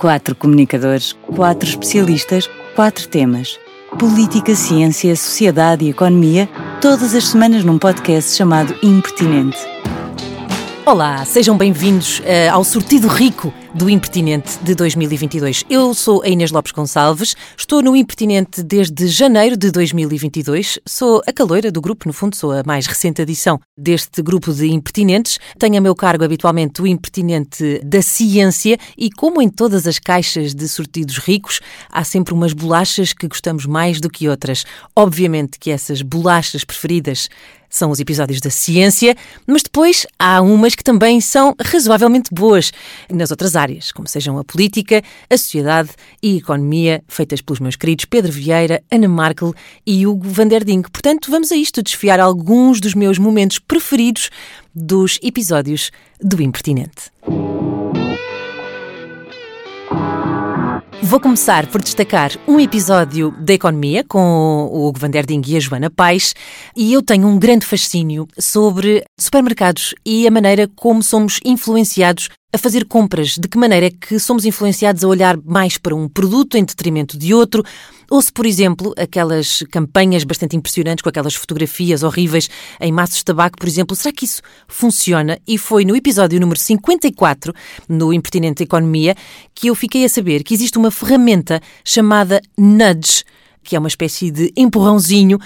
Quatro comunicadores, quatro especialistas, quatro temas. Política, ciência, sociedade e economia, todas as semanas num podcast chamado Impertinente. Olá, sejam bem-vindos uh, ao Sortido Rico do Impertinente de 2022. Eu sou a Inês Lopes Gonçalves, estou no Impertinente desde janeiro de 2022. Sou a caloira do grupo, no fundo, sou a mais recente adição deste grupo de impertinentes. Tenho a meu cargo habitualmente o impertinente da ciência e, como em todas as caixas de sortidos ricos, há sempre umas bolachas que gostamos mais do que outras. Obviamente que essas bolachas preferidas são os episódios da ciência, mas depois há umas que também são razoavelmente boas nas outras áreas, como sejam a política, a sociedade e a economia, feitas pelos meus queridos Pedro Vieira, Ana Markel e Hugo van der Ding. Portanto, vamos a isto desfiar alguns dos meus momentos preferidos dos episódios do Impertinente. Vou começar por destacar um episódio da economia com o Hugo van der Ding e a Joana Paes e eu tenho um grande fascínio sobre supermercados e a maneira como somos influenciados a fazer compras, de que maneira é que somos influenciados a olhar mais para um produto em detrimento de outro, ou se, por exemplo, aquelas campanhas bastante impressionantes com aquelas fotografias horríveis em maços de tabaco, por exemplo, será que isso funciona? E foi no episódio número 54, no Impertinente Economia, que eu fiquei a saber que existe uma ferramenta chamada Nudge, que é uma espécie de empurrãozinho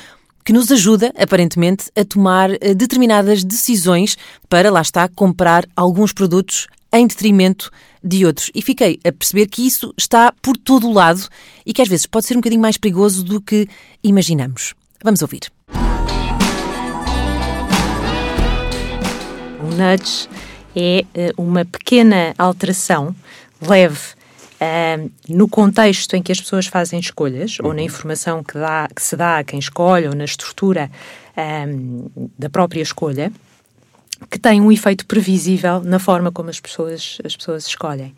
que nos ajuda, aparentemente, a tomar eh, determinadas decisões para, lá está, comprar alguns produtos em detrimento de outros. E fiquei a perceber que isso está por todo o lado e que às vezes pode ser um bocadinho mais perigoso do que imaginamos. Vamos ouvir. O nudge é eh, uma pequena alteração leve uh, no contexto em que as pessoas fazem escolhas, ou na uhum. informação que, dá, que se dá a quem escolhe, ou na estrutura uh, da própria escolha, que tem um efeito previsível na forma como as pessoas, as pessoas escolhem.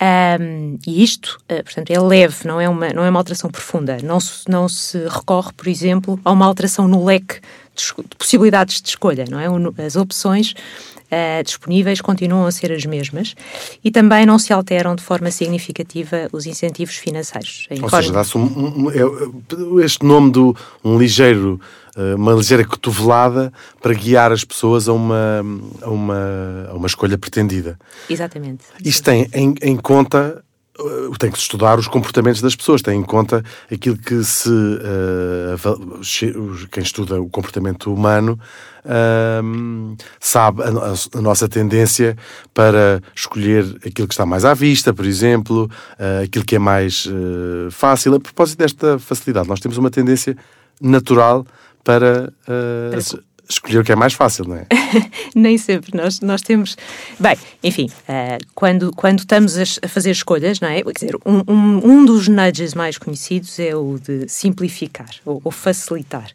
Um, e isto, uh, portanto, é leve, não é, uma, não é uma alteração profunda. Não se, não se recorre, por exemplo, a uma alteração no leque de, de possibilidades de escolha, não é? As opções uh, disponíveis continuam a ser as mesmas e também não se alteram de forma significativa os incentivos financeiros. Ou seja, dá-se um, um, é, este nome do um ligeiro eh, uma ligeira cotovelada para guiar as pessoas a uma, a uma, a uma escolha pretendida. Exatamente. Isto tem em, em conta eh, tem que estudar os comportamentos das pessoas, tem em conta aquilo que se uh, quem estuda o comportamento humano uh, sabe a, a, nossa tendência para escolher aquilo que está mais à vista, por exemplo, uh, aquilo que é mais fácil. A propósito desta facilidade, nós temos uma tendência natural para, uh, para... escolher o que é mais fácil, não é? Nem sempre. Nós, nós temos. Bem, enfim, uh, quando, quando estamos a, fazer escolhas, não é? Quer dizer, um, um, um dos nudges mais conhecidos é o de simplificar ou, ou facilitar.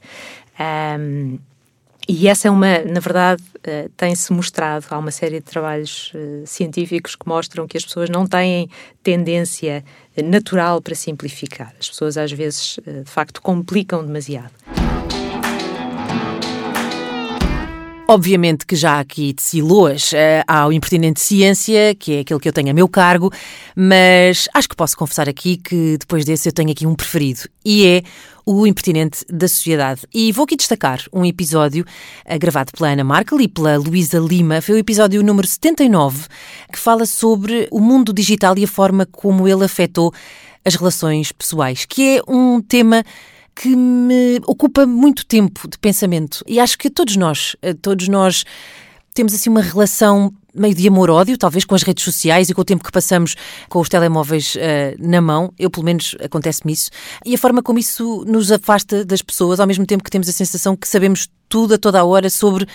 Um, e essa é uma, na verdade, uh, tem-se mostrado, há uma série de trabalhos uh, científicos que mostram que as pessoas não têm tendência natural para simplificar. As pessoas às vezes, uh, de facto, complicam demasiado. Obviamente que já aqui teci loas uh, ao Impertinente Ciência, que é aquele que eu tenho a meu cargo, mas acho que posso confessar aqui que depois desse eu tenho aqui um preferido, e é o Impertinente da Sociedade. E vou aqui destacar um episódio uh, gravado pela Ana Markel e pela Luísa Lima, foi o episódio número 79, que fala sobre o mundo digital e a forma como ele afetou as relações pessoais, que é um tema que me ocupa muito tempo de pensamento. E acho que todos nós, eh, todos nós temos assim uma relação meio de amor-ódio, talvez com as redes sociais e com o tempo que passamos com os telemóveis uh, na mão. Eu, pelo menos, acontece-me isso. E a forma como isso nos afasta das pessoas, ao mesmo tempo que temos a sensação que sabemos tudo a toda a hora sobre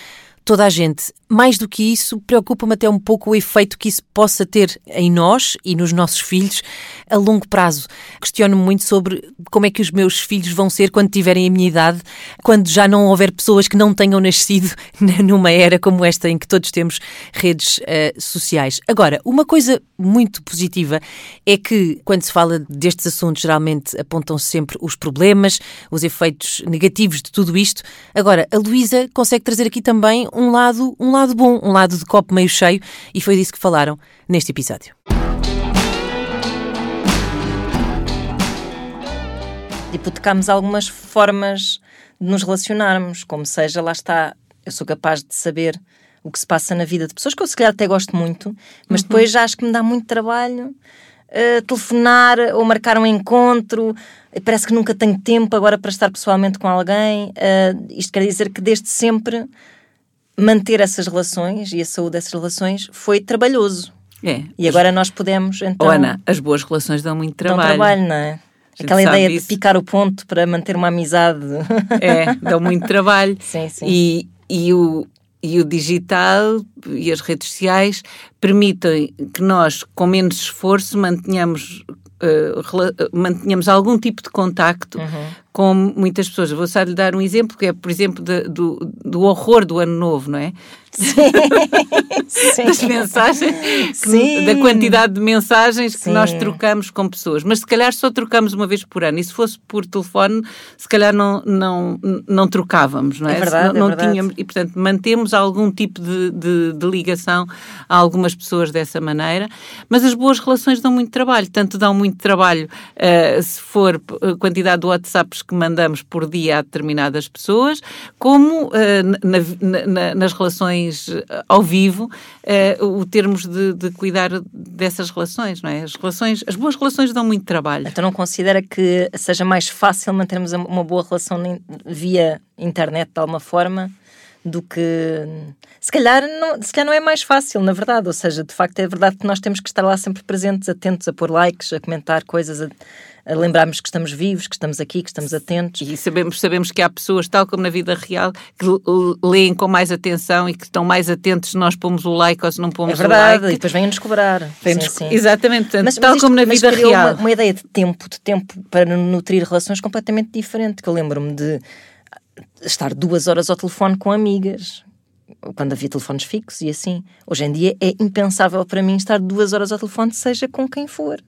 toda a gente. Mais do que isso, preocupa-me até um pouco o efeito que isso possa ter em nós e nos nossos filhos a longo prazo. Questiono-me muito sobre como é que os meus filhos vão ser quando tiverem a minha idade, quando já não houver pessoas que não tenham nascido numa era como esta em que todos temos redes uh, sociais. Agora, uma coisa muito positiva é que quando se fala destes assuntos, geralmente apontam-se sempre os problemas, os efeitos negativos de tudo isto. Agora, a Luísa consegue trazer aqui também um lado, um lado bom, um lado de copo meio cheio, e foi disso que falaram neste episódio. Hipotecámos algumas formas de nos relacionarmos, como seja, lá está, eu sou capaz de saber o que se passa na vida de pessoas que eu se calhar até gosto muito, mas uhum. depois já acho que me dá muito trabalho uh, telefonar ou marcar um encontro. Eh, parece que nunca tenho tempo agora para estar pessoalmente com alguém. Uh, isto quer dizer que desde sempre manter essas relações e a saúde dessas relações foi trabalhoso. É. E agora nós podemos então. Oh, Ana, as boas relações dão muito trabalho. Dão trabalho, não é? Aquela ideia isso. de picar o ponto para manter uma amizade. É, dão muito trabalho. sim, sim. E, e, o, e o digital e as redes sociais permitem que nós, com menos esforço, mantenhamos uh, mantenhamos algum tipo de contacto uhum. Com muitas pessoas. Vou só lhe dar um exemplo, que é, por exemplo, de, do, do horror do ano novo, não é? Sim. das mensagens, que, da quantidade de mensagens que Sim. nós trocamos com pessoas. Mas se calhar só trocamos uma vez por ano. E se fosse por telefone, se calhar não, não, não trocávamos, não é? É verdade, não, é verdade. Tínhamos, e portanto mantemos algum tipo de, de, de, ligação a algumas pessoas dessa maneira. Mas as boas relações dão muito trabalho. Tanto dão muito trabalho uh, se for a quantidade de WhatsApps que mandamos por dia a determinadas pessoas, como uh, na, na, nas relações eh, ao vivo, uh, o termos de, de, cuidar dessas relações, não é? As relações, as boas relações dão muito trabalho. Então não considera que seja mais fácil mantermos uma boa relação via internet de alguma forma? do que se calhar, não, se calhar não é mais fácil, na verdade. Ou seja, de facto é verdade que nós temos que estar lá sempre presentes, atentos a pôr likes, a comentar coisas, a lembrarmos que estamos vivos, que estamos aqui, que estamos atentos. E sabemos, sabemos que há pessoas, tal como na vida real, que leem com mais atenção e que estão mais atentos se nós pomos o like ou se não pomos é verdade, o like. e depois vêm-nos cobrar. Sim, sim. Exatamente, portanto, mas, tal mas isto, como na vida real. Uma, uma ideia de tempo, de tempo para nutrir relações completamente diferente, que eu lembro-me de estar duas horas ao telefone com amigas, quando havia telefones fixos e assim. Hoje em dia é impensável para mim estar duas horas ao telefone, seja com quem for.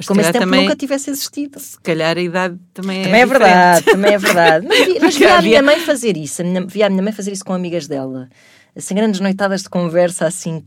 Mas Como esse tempo também, nunca tivesse existido. Se calhar a idade também, é também é, verdade, também é verdade. Mas, vi, mas via a minha mãe fazer isso, a minha, via a minha mãe fazer isso com amigas dela. Assim, grandes noitadas de conversa, assim,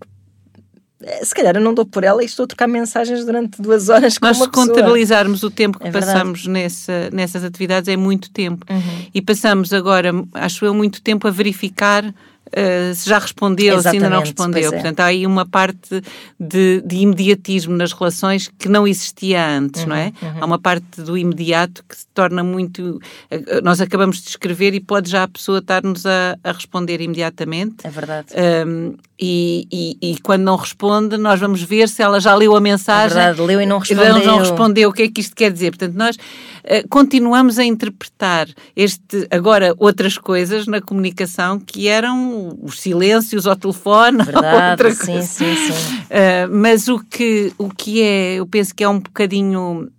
eh, se calhar eu não dou por ela e estou a trocar mensagens durante duas horas com Nós, uma pessoa. contabilizarmos o tempo que é passamos nessa, nessas atividades é muito tempo. Uhum. E passamos agora, acho eu, muito tempo a verificar uh, se já respondeu, Exatamente, se ainda não respondeu. É. Portanto, há aí uma parte de, de, imediatismo nas relações que não existia antes, uhum, não é? Uhum. Há uma parte do imediato que se torna muito. Uh, nós acabamos de escrever e pode já a pessoa estar-nos a, a, responder imediatamente. É verdade. Um, e, e, e, quando não responde, nós vamos ver se ela já leu a mensagem. É verdade, leu e não respondeu. Não, não respondeu. O que é que isto quer dizer? Portanto, nós uh, continuamos a interpretar este, agora outras coisas na comunicação que eram os silêncios ao telefone. Verdade, outra sim, sim, sim. Uh, mas o que, o que é, eu penso que é um bocadinho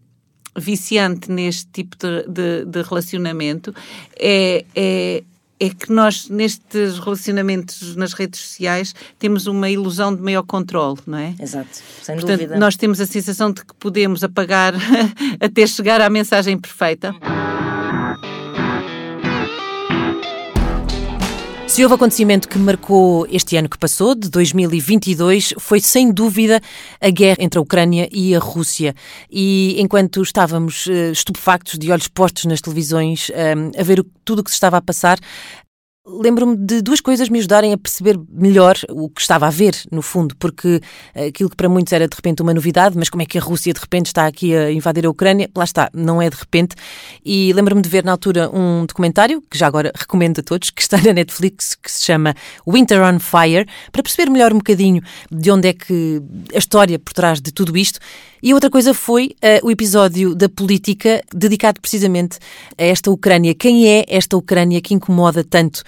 viciante neste tipo de, de, de relacionamento é, é, é que nós, nestes relacionamentos nas redes sociais, temos uma ilusão de maior controle, não é? Exato, sem Portanto, dúvida. Nós temos a sensação de que podemos apagar até chegar à mensagem perfeita. Se houve acontecimento que marcou este ano que passou, de 2022, foi sem dúvida a guerra entre a Ucrânia e a Rússia. E enquanto estávamos uh, estupefactos, de olhos postos nas televisões, um, a ver tudo o que se estava a passar, Lembro-me de duas coisas me ajudarem a perceber melhor o que estava a ver, no fundo, porque aquilo que para muitos era de repente uma novidade, mas como é que a Rússia de repente está aqui a invadir a Ucrânia? Lá está, não é de repente. E lembro-me de ver na altura um documentário, que já agora recomendo a todos, que está na Netflix, que se chama Winter on Fire, para perceber melhor um bocadinho de onde é que a história por trás de tudo isto. E outra coisa foi uh, o episódio da política dedicado precisamente a esta Ucrânia. Quem é esta Ucrânia que incomoda tanto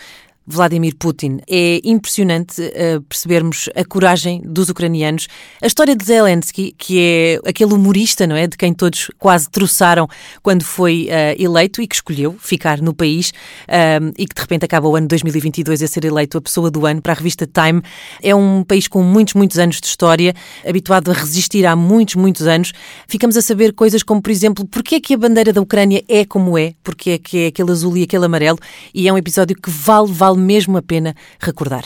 Vladimir Putin. É impressionante uh, percebermos a coragem dos ucranianos. A história de Zelensky, que é aquele humorista, não é? De quem todos quase troçaram quando foi uh, eleito e que escolheu ficar no país uh, e que de repente acaba o ano 2022 a ser eleito a pessoa do ano para a revista Time. É um país com muitos, muitos anos de história, habituado a resistir há muitos, muitos anos. Ficamos a saber coisas como, por exemplo, porque é que a bandeira da Ucrânia é como é, porque é que é aquele azul e aquele amarelo, e é um episódio que vale, vale vale mesmo a pena recordar.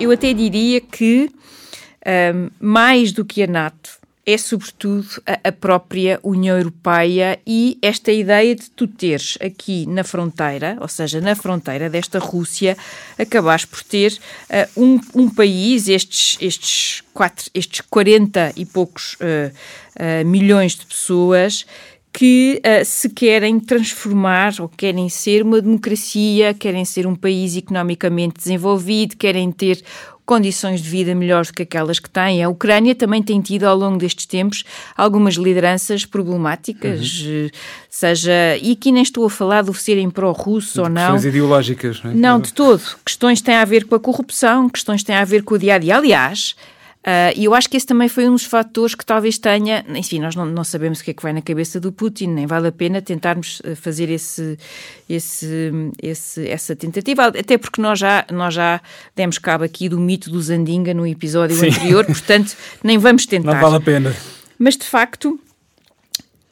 Eu até diria que, um, mais do que a NATO, é sobretudo a, própria União Europeia e esta ideia de tu teres aqui na fronteira, ou seja, na fronteira desta Rússia, acabares por ter uh, um, um, país, estes, estes, quatro, estes 40 e poucos uh, uh, milhões de pessoas que uh, se querem transformar ou querem ser uma democracia, querem ser um país economicamente desenvolvido, querem ter condições de vida melhores do que aquelas que têm. A Ucrânia também tem tido, ao longo destes tempos, algumas lideranças problemáticas, uhum. Eh, seja. E aqui nem estou a falar de serem pró-russo ou não. Questões ideológicas, não é? Não, de todo. Questões têm a ver com a corrupção, questões têm a ver com o dia a dia. Aliás. Uh, e eu acho que esse também foi um dos fatores que talvez tenha. Enfim, nós não, não, sabemos o que é que vai na cabeça do Putin, nem vale a pena tentarmos ah, fazer esse, esse, esse, essa tentativa, até porque nós já, nós já demos cabo aqui do mito do Zandinga no episódio Sim. anterior, portanto, nem vamos tentar. Não vale a pena. Mas de facto,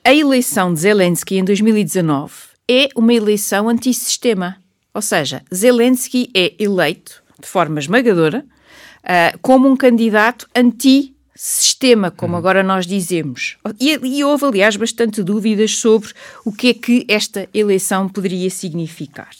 a eleição de Zelensky em 2019 é uma eleição antissistema. Ou seja, Zelensky é eleito de forma esmagadora uh, como um candidato anti sistema, como uhum. agora nós dizemos. E, e, houve, aliás, bastante dúvidas sobre o que é que esta eleição poderia significar.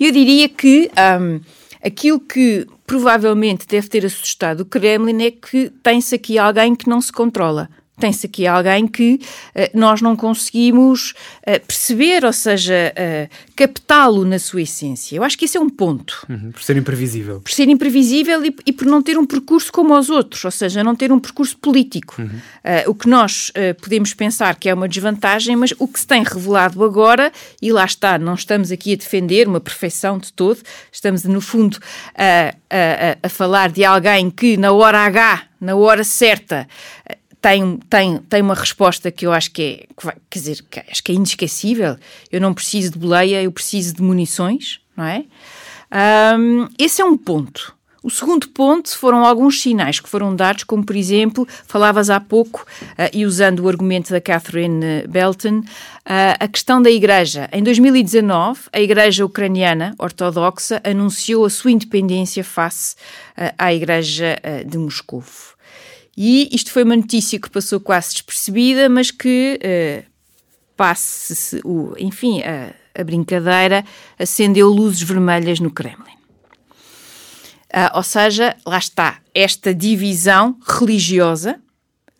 Eu diria que um, aquilo que provavelmente deve ter assustado o Kremlin é que tem-se aqui alguém que não se controla tem-se aqui alguém que uh, nós não conseguimos uh, perceber, ou seja, uh, captá-lo na sua essência. Eu acho que esse é um ponto. Uhum, por ser imprevisível. Por ser imprevisível e, e, por não ter um percurso como os outros, ou seja, não ter um percurso político. Uhum. o que nós podemos pensar que é uma desvantagem, mas o que se tem revelado agora, e lá está, não estamos aqui a defender uma perfeição de todo, estamos, no fundo, a, a, a falar de alguém que na hora H, na hora certa, tem, tem, tem uma resposta que eu acho que é, que vai, quer dizer, que acho que é inesquecível. Eu não preciso de boleia, eu preciso de munições, não é? Um, esse é um ponto. O segundo ponto foram alguns sinais que foram dados, como por exemplo, falavas há pouco, uh, e usando o argumento da Catherine Belton, uh, a questão da Igreja. Em 2019, a Igreja Ucraniana Ortodoxa anunciou a sua independência face uh, à Igreja de Moscou. E isto foi uma notícia que passou quase despercebida, mas que uh, passe o, enfim, a, a, brincadeira acendeu luzes vermelhas no Kremlin. Uh, ou seja, lá está esta divisão religiosa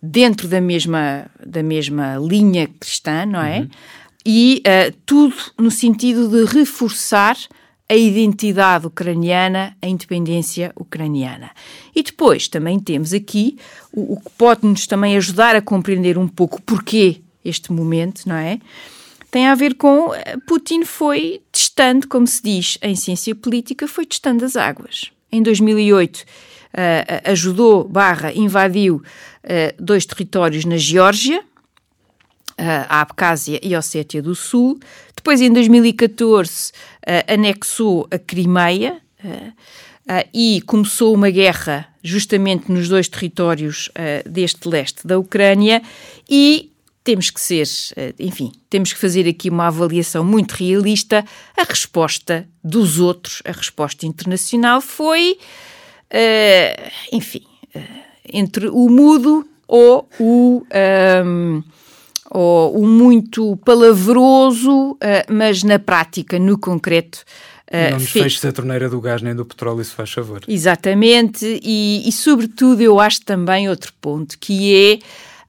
dentro da mesma, da mesma linha cristã, não é? Uhum. E uh, tudo no sentido de reforçar a identidade ucraniana, a independência ucraniana. E depois também temos aqui o, o que pode-nos também ajudar a compreender um pouco porquê este momento, não é? Tem a ver com eh, Putin foi testando, como se diz em ciência política, foi testando as águas. Em 2008 uh, eh, ajudou, barra, invadiu uh, dois territórios na Geórgia, a Abcásia e Ossétia do Sul. Depois, em 2014, anexou a Crimeia e começou uma guerra justamente nos dois territórios deste leste da Ucrânia e temos que ser, enfim, temos que fazer aqui uma avaliação muito realista. A resposta dos outros, a resposta internacional foi, enfim, entre o mudo ou o um, ou o muito palavroso, uh, mas na prática, no concreto. Uh, não nos feches a torneira do gás nem do petróleo, se faz favor. Exatamente, e, e sobretudo eu acho também outro ponto, que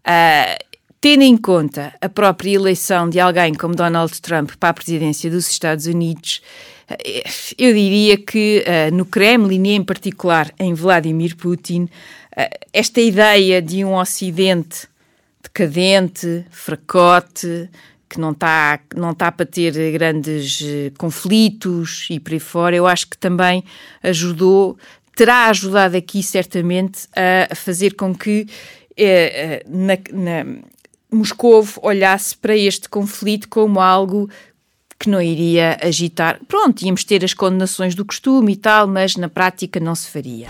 é, uh, tendo em conta a própria eleição de alguém como Donald Trump para a presidência dos Estados Unidos, eu diria que no Kremlin, e em particular em Vladimir Putin, esta ideia de um Ocidente decadente, fracote, que não está não tá para ter grandes eh, conflitos e por aí fora, eu acho que também ajudou, terá ajudado aqui certamente a fazer com que eh, eh na, na, Moscovo olhasse para este conflito como algo que não iria agitar. Pronto, íamos ter as condenações do costume e tal, mas na prática não se faria.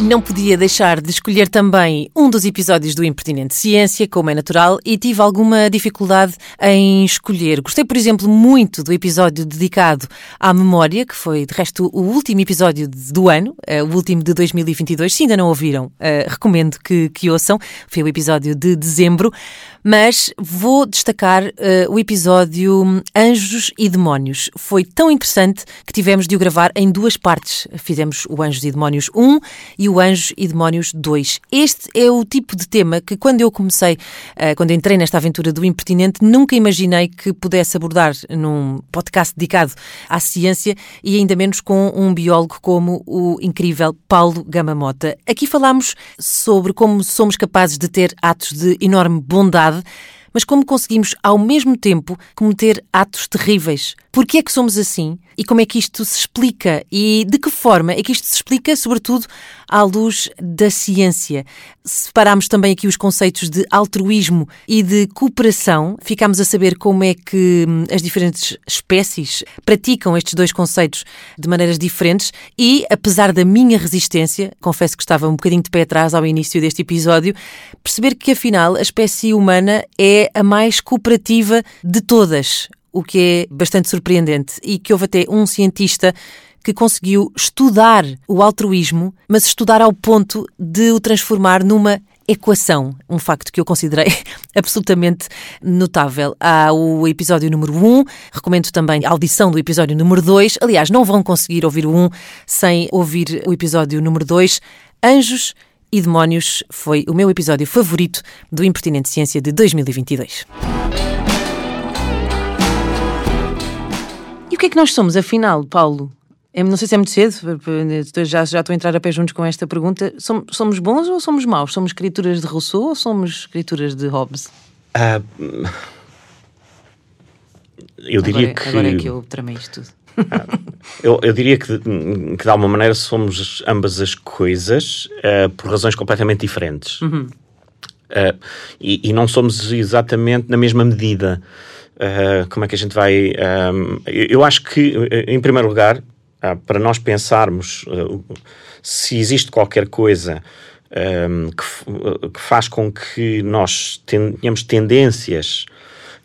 Não podia deixar de escolher também um dos episódios do Impertinente Ciência, como é natural, e tive alguma dificuldade em escolher. Gostei, por exemplo, muito do episódio dedicado à memória, que foi, de resto, o último episódio do ano, eh, o último de 2022. Se ainda não ouviram, eh, recomendo que, que ouçam. Foi o episódio de dezembro. Mas vou destacar uh, o episódio Anjos e Demónios. Foi tão interessante que tivemos de o gravar em duas partes. Fizemos o Anjos e Demónios 1 e o Anjos e Demónios 2. Este é o tipo de tema que, quando eu comecei, uh, quando entrei nesta aventura do Impertinente, nunca imaginei que pudesse abordar num podcast dedicado à ciência e ainda menos com um biólogo como o incrível Paulo Gamamota. Aqui falamos sobre como somos capazes de ter atos de enorme bondade mas como conseguimos ao mesmo tempo cometer atos terríveis. Por que é que somos assim? E como é que isto se explica? E de que forma é que isto se explica, sobretudo, à luz da ciência? Separámos também aqui os conceitos de altruísmo e de cooperação. Ficámos a saber como é que hum, as diferentes espécies praticam estes dois conceitos de maneiras diferentes e, apesar da minha resistência, confesso que estava um bocadinho de pé atrás ao início deste episódio, perceber que afinal a espécie humana é a mais cooperativa de todas o que é bastante surpreendente e que houve até um cientista que conseguiu estudar o altruísmo, mas estudar ao ponto de o transformar numa equação, um facto que eu considerei absolutamente notável. Há o episódio número 1, recomendo também a audição do episódio número 2. Aliás, não vão conseguir ouvir o 1 sem ouvir o episódio número 2. Anjos e Demónios foi o meu episódio favorito do Impertinente Ciência de 2022. Que é que nós somos, afinal, Paulo? É, não sei se é muito cedo, já, já estou a entrar a pé juntos com esta pergunta. Somos, somos bons ou somos maus? Somos escrituras de Rousseau ou somos escrituras de Hobbes? Uh, eu diria agora, que. Agora é que eu tramei isto tudo. Uh, eu, eu, diria que, que, de alguma maneira, somos ambas as coisas uh, por razões completamente diferentes. Uhum. E, e, não somos exatamente na mesma medida. Uh, como é que a gente vai. Um, eu acho que, em primeiro lugar, uh, para nós pensarmos uh, se existe qualquer coisa que, que, faz com que nós tenhamos tendências.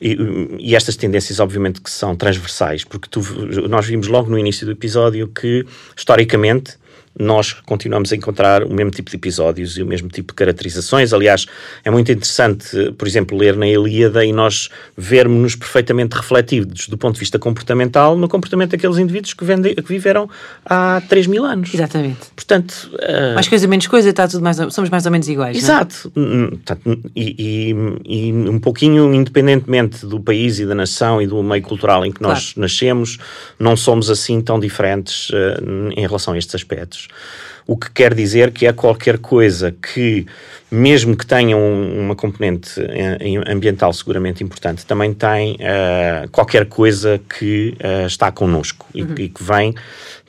E, e, estas tendências, obviamente, que são transversais, porque tu, nós vimos logo no início do episódio que, historicamente, nós continuamos a encontrar o mesmo tipo de episódios e o mesmo tipo de caracterizações. Aliás, é muito interessante, por exemplo, ler na Ilíada e nós vermos-nos perfeitamente refletidos do ponto de vista comportamental no comportamento daqueles indivíduos que, vende, que viveram há 3 mil anos. Exatamente. Portanto... Uh... Mais coisa, menos coisa, está tudo mais, somos mais ou menos iguais. É? Exato. É? E, e, e, um pouquinho independentemente do país e da nação e do meio cultural em que nós claro. nascemos, não somos assim tão diferentes uh, em relação a estes aspectos. O que quer dizer que é qualquer coisa que, mesmo que tenha um, uma componente eh, ambiental seguramente importante, também tem uh, qualquer coisa que uh, está connosco uhum. e, e, que vem,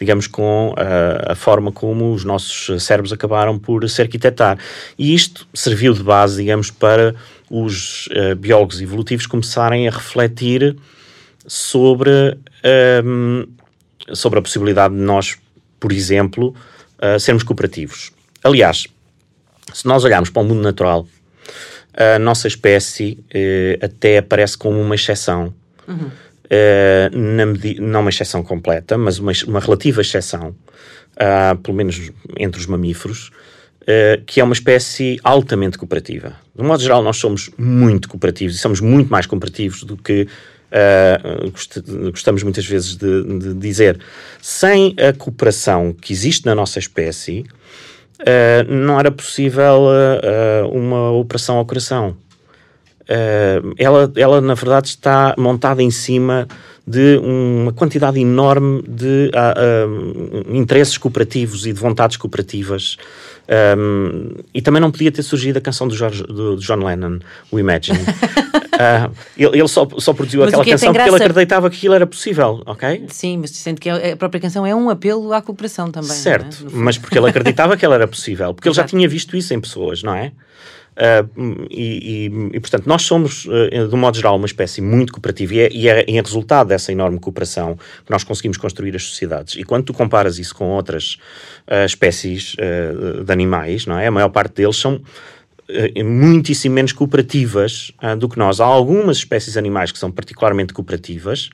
digamos, com uh, a forma como os nossos cérebros acabaram por se arquitetar. E isto serviu de base, digamos, para os biólogos evolutivos começarem a refletir sobre, um, sobre a possibilidade de nós por exemplo, uh, sermos cooperativos. Aliás, se nós olharmos para o mundo natural, a nossa espécie uh, até aparece como uma exceção. Uhum. Uh, não uma exceção completa, mas uma, uma relativa exceção, uh, pelo menos entre os mamíferos, uh, que é uma espécie altamente cooperativa. De um modo geral, nós somos muito cooperativos e somos muito mais cooperativos do que uh, gostamos muitas vezes de, de, dizer, sem a cooperação que existe na nossa espécie, uh, não era possível uh, uma operação ao coração. ela, ela, na verdade, está montada em cima de uma quantidade enorme de interesses cooperativos e de vontades cooperativas. Um, e também não podia ter surgido a canção do, George, do John Lennon, o Imagine. Uh, ele, ele só, só produziu mas aquela é canção porque ele acreditava que aquilo era possível, ok? Sim, mas sente que a própria canção é um apelo à cooperação também. Certo, é? mas porque ele acreditava que ela era possível, porque ele já tinha visto isso em pessoas, não é? Uh, e, e, e, portanto, nós somos, uh, de um modo geral, uma espécie muito cooperativa e é, e é, é resultado dessa enorme cooperação que nós conseguimos construir as sociedades. E quando tu comparas isso com outras uh, espécies de animais, não é? A maior parte deles são muitíssimo menos cooperativas do que nós. Há algumas espécies animais que são particularmente cooperativas,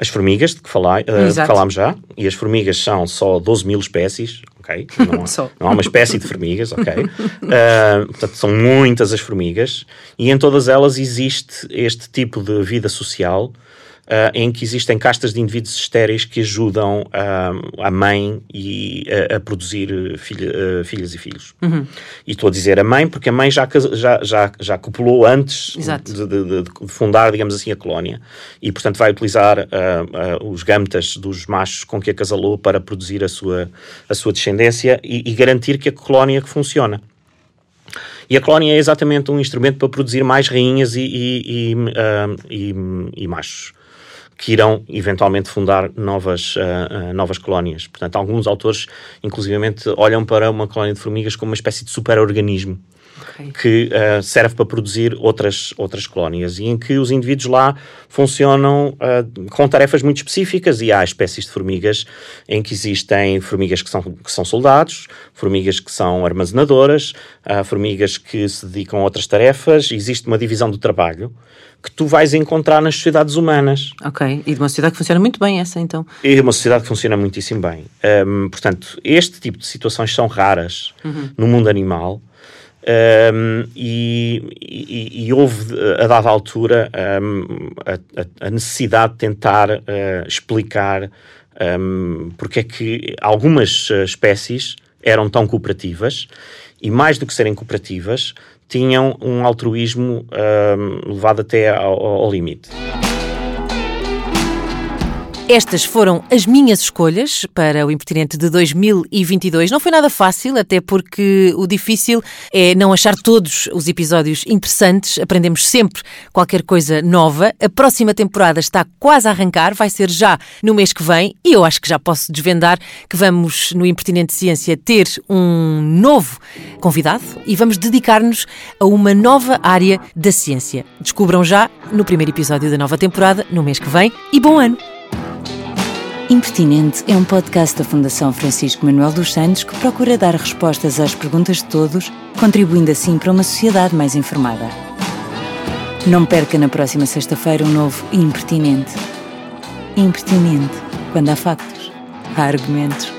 as formigas, de que, falai, uh, de que falámos já, e as formigas são só 12 mil espécies, ok? Não, há, não há uma espécie de formigas, ok? Uh, portanto, são muitas as formigas, e em todas elas existe este tipo de vida social uh, em que existem castas de indivíduos estéreis que ajudam uh, a mãe e, a, a produzir filha, uh, filhas e filhos. Uhum. E estou a dizer a mãe porque a mãe já, já, já, já copulou antes de, de, de, fundar, digamos assim, a colónia. E, portanto, vai utilizar os gametas dos machos com que acasalou para produzir a sua, a sua descendência e, e garantir que a colónia que funciona. E a colónia é exatamente um instrumento para produzir mais rainhas e, e, e, uh, e, e machos que irão eventualmente fundar novas, uh, uh, novas colónias. Portanto, alguns autores, inclusivamente, olham para uma colónia de formigas como uma espécie de superorganismo. Okay. que uh, serve para produzir outras, outras colónias e em que os indivíduos lá funcionam uh, com tarefas muito específicas e há espécies de formigas em que existem formigas que são, que são soldados, formigas que são armazenadoras, uh, formigas que se dedicam a outras tarefas, existe uma divisão do trabalho que tu vais encontrar nas sociedades humanas. Ok, e de uma sociedade que funciona muito bem essa, então. E de uma sociedade que funciona muitíssimo bem. Um, portanto, este tipo de situações são raras uhum. no mundo animal. Um, e, e, e, houve, a dada altura, um, a, a, necessidade de tentar uh, explicar um, porque é que algumas uh, espécies eram tão cooperativas e, mais do que serem cooperativas, tinham um altruísmo levado até ao, ao limite. Estas foram as minhas escolhas para o Impertinente de 2022. Não foi nada fácil, até porque o difícil é não achar todos os episódios interessantes. Aprendemos sempre qualquer coisa nova. A próxima temporada está quase a arrancar, vai ser já no mês que vem, e eu acho que já posso desvendar que vamos no Impertinente Ciência ter um novo convidado e vamos dedicar-nos a uma nova área da ciência. Descubram já no primeiro episódio da nova temporada, no mês que vem, e bom ano! Impertinente é um podcast da Fundação Francisco Manuel dos Santos que procura dar respostas às perguntas de todos, contribuindo assim para uma sociedade mais informada. Não perca na próxima sexta-feira um novo Impertinente. Impertinente. Quando há factos, há argumentos.